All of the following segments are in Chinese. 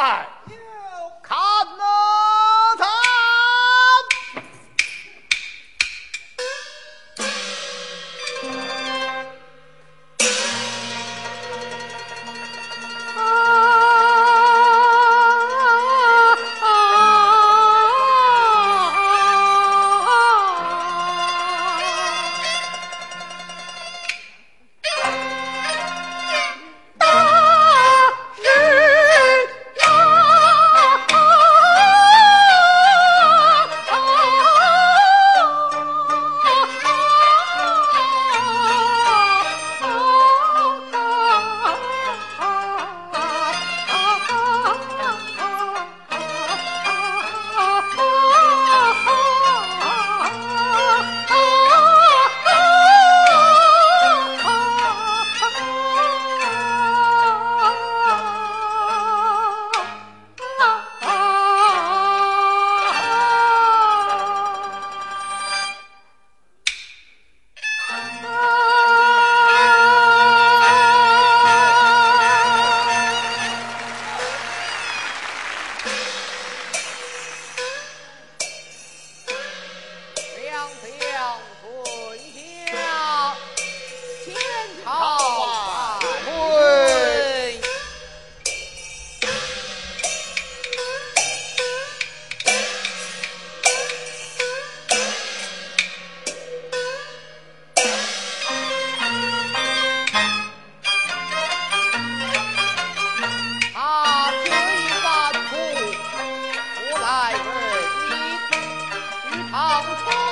心来你。玉堂春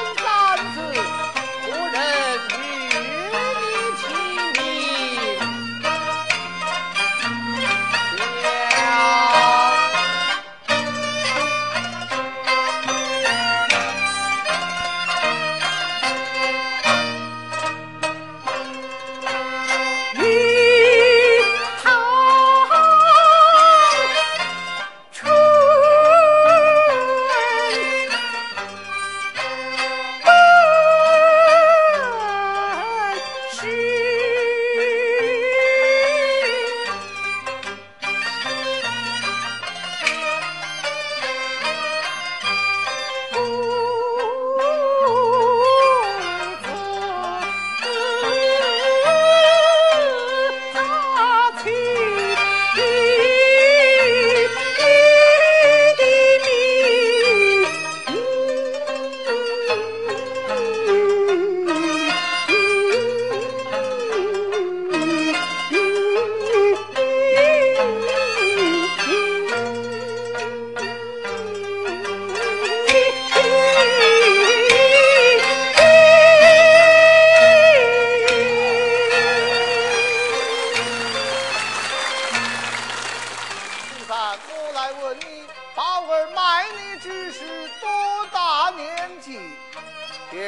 多大年纪？想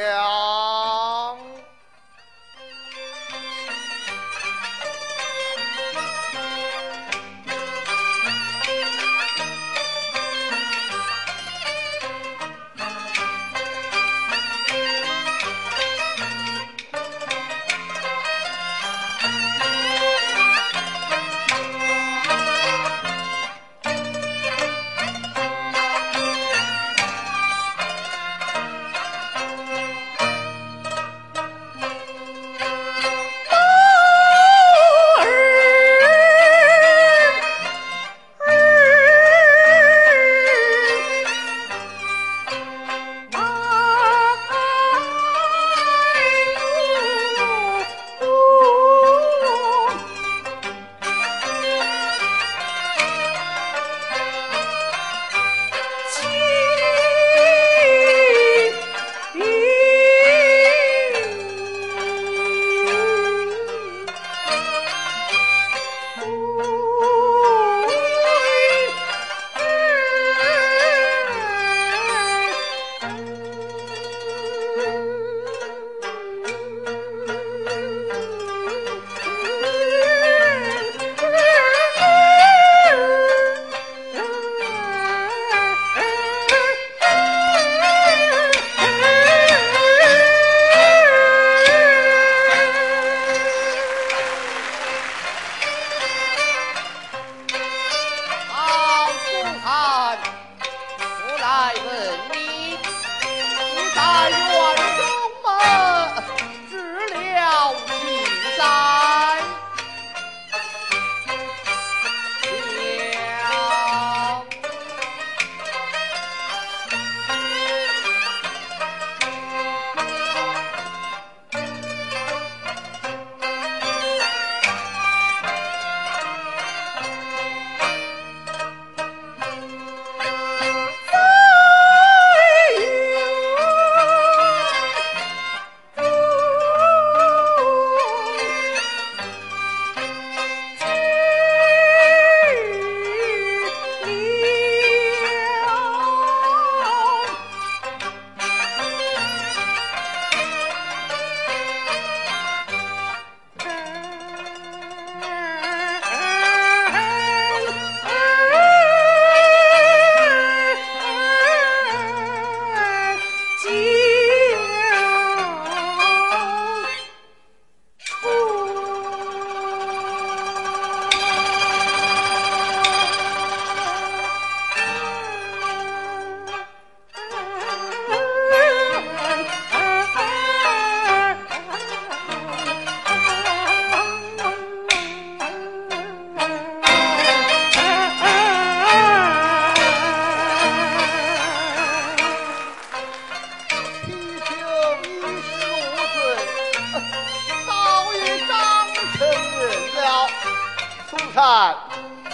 青山，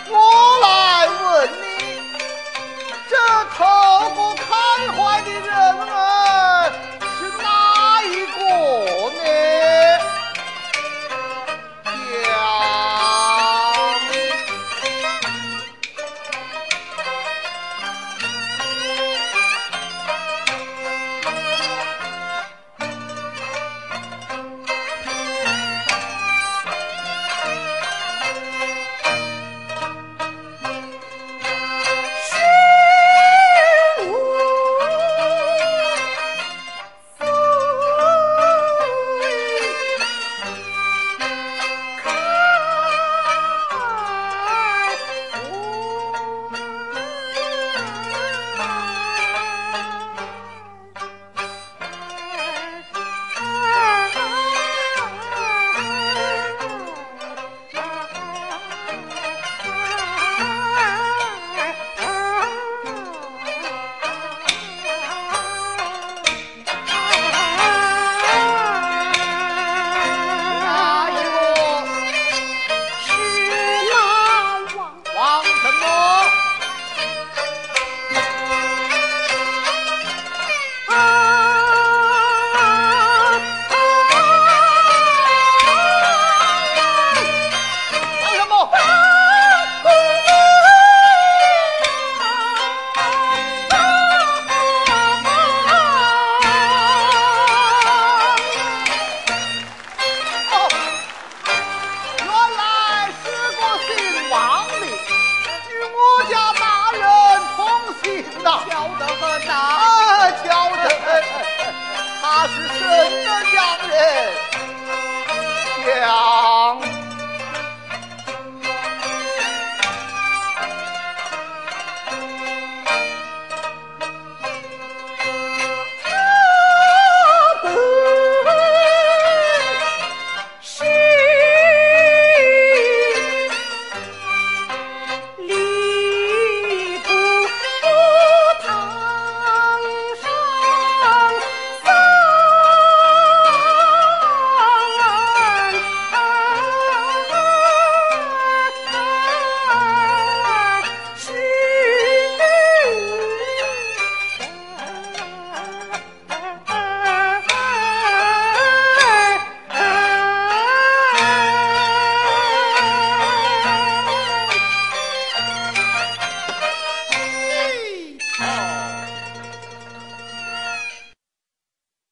我来问你，这透过开怀的人啊。